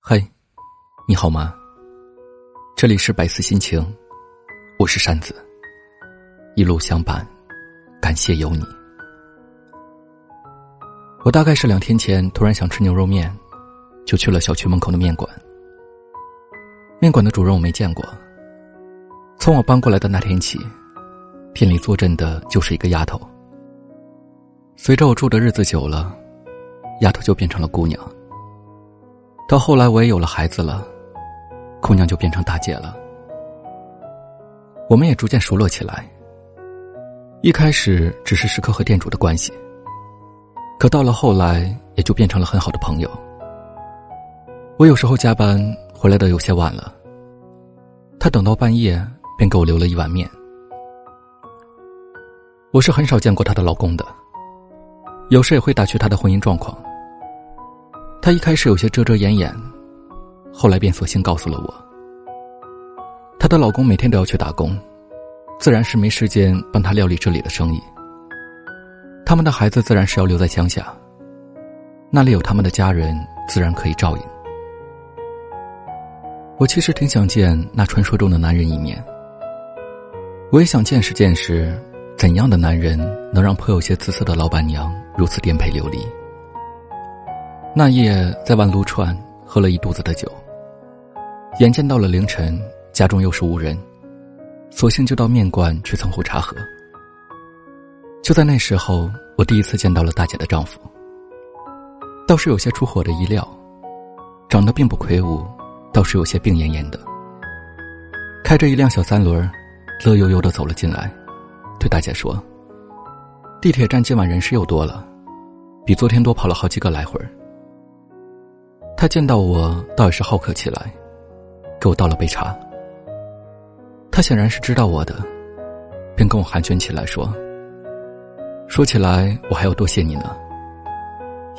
嗨，你好吗？这里是百思心情，我是扇子，一路相伴，感谢有你。我大概是两天前突然想吃牛肉面，就去了小区门口的面馆。面馆的主人我没见过。从我搬过来的那天起，店里坐镇的就是一个丫头。随着我住的日子久了，丫头就变成了姑娘。到后来我也有了孩子了，姑娘就变成大姐了。我们也逐渐熟络起来。一开始只是食客和店主的关系，可到了后来也就变成了很好的朋友。我有时候加班回来的有些晚了，她等到半夜便给我留了一碗面。我是很少见过她的老公的。有时也会打趣她的婚姻状况。她一开始有些遮遮掩掩，后来便索性告诉了我。她的老公每天都要去打工，自然是没时间帮她料理这里的生意。他们的孩子自然是要留在乡下，那里有他们的家人，自然可以照应。我其实挺想见那传说中的男人一面，我也想见识见识，怎样的男人能让颇有些姿色的老板娘。如此颠沛流离。那夜在万撸串喝了一肚子的酒，眼见到了凌晨，家中又是无人，索性就到面馆去蹭壶茶喝。就在那时候，我第一次见到了大姐的丈夫，倒是有些出乎我的意料，长得并不魁梧，倒是有些病恹恹的，开着一辆小三轮，乐悠悠的走了进来，对大姐说：“地铁站今晚人是又多了。”比昨天多跑了好几个来回儿。他见到我倒也是好客起来，给我倒了杯茶。他显然是知道我的，便跟我寒暄起来说：“说起来我还要多谢你呢。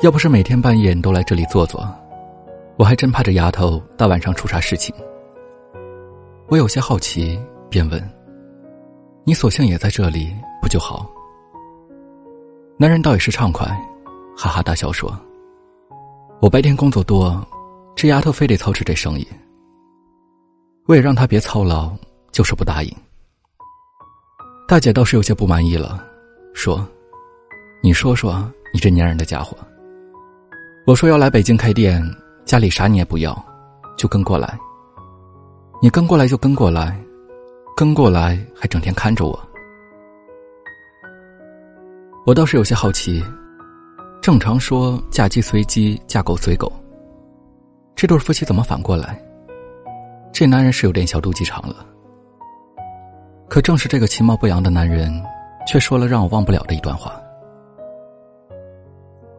要不是每天半夜你都来这里坐坐，我还真怕这丫头大晚上出啥事情。”我有些好奇，便问：“你索性也在这里不就好？”男人倒也是畅快。哈哈大笑说：“我白天工作多，这丫头非得操持这生意。我也让她别操劳，就是不答应。”大姐倒是有些不满意了，说：“你说说，你这粘人的家伙！我说要来北京开店，家里啥你也不要，就跟过来。你跟过来就跟过来，跟过来还整天看着我。我倒是有些好奇。”正常说嫁鸡随鸡，嫁狗随狗。这对夫妻怎么反过来？这男人是有点小肚鸡肠了。可正是这个其貌不扬的男人，却说了让我忘不了的一段话。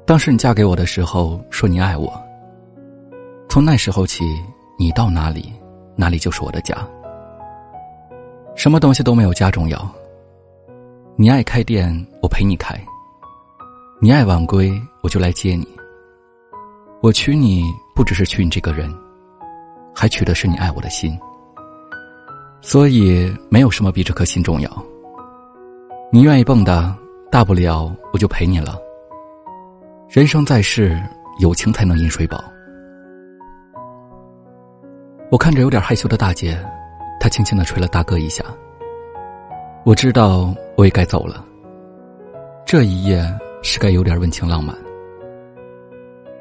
当时你嫁给我的时候，说你爱我。从那时候起，你到哪里，哪里就是我的家。什么东西都没有家重要。你爱开店，我陪你开。你爱晚归，我就来接你。我娶你不只是娶你这个人，还娶的是你爱我的心。所以没有什么比这颗心重要。你愿意蹦跶，大不了我就陪你了。人生在世，友情才能饮水饱。我看着有点害羞的大姐，她轻轻的捶了大哥一下。我知道我也该走了。这一夜。是该有点温情浪漫，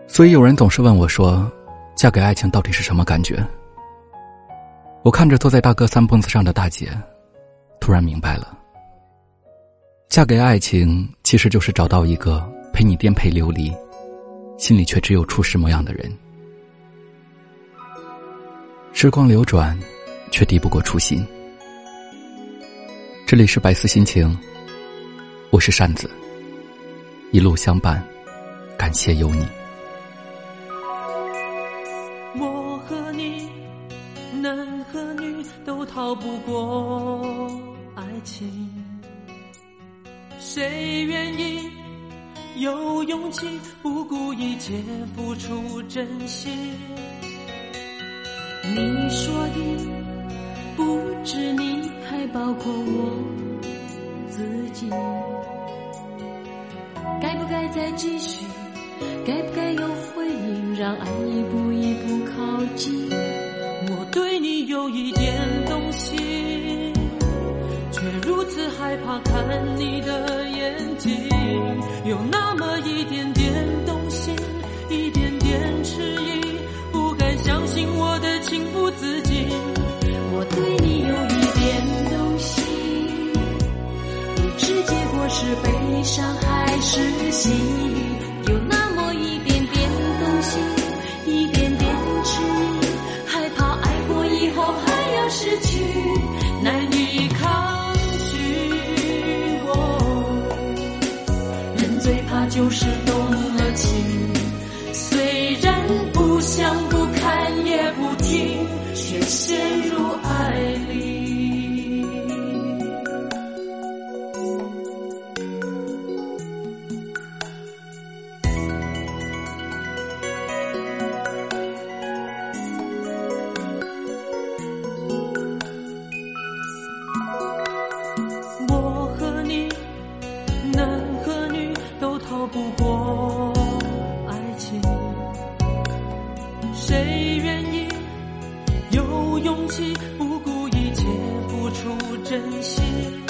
所以有人总是问我说：“嫁给爱情到底是什么感觉？”我看着坐在大哥三蹦子上的大姐，突然明白了。嫁给爱情其实就是找到一个陪你颠沛流离，心里却只有初始模样的人。时光流转，却敌不过初心。这里是百思心情，我是扇子。一路相伴，感谢有你。我和你，男和女都逃不过爱情。谁愿意有勇气不顾一切付出真心？你说的不止你，还包括我自己。该再继续，该不该有回应，让爱一步一步靠近。我对你有一点动心，却如此害怕，看你的眼睛，有那么一点点。是悲伤还是喜？勇气不顾一切付出真心。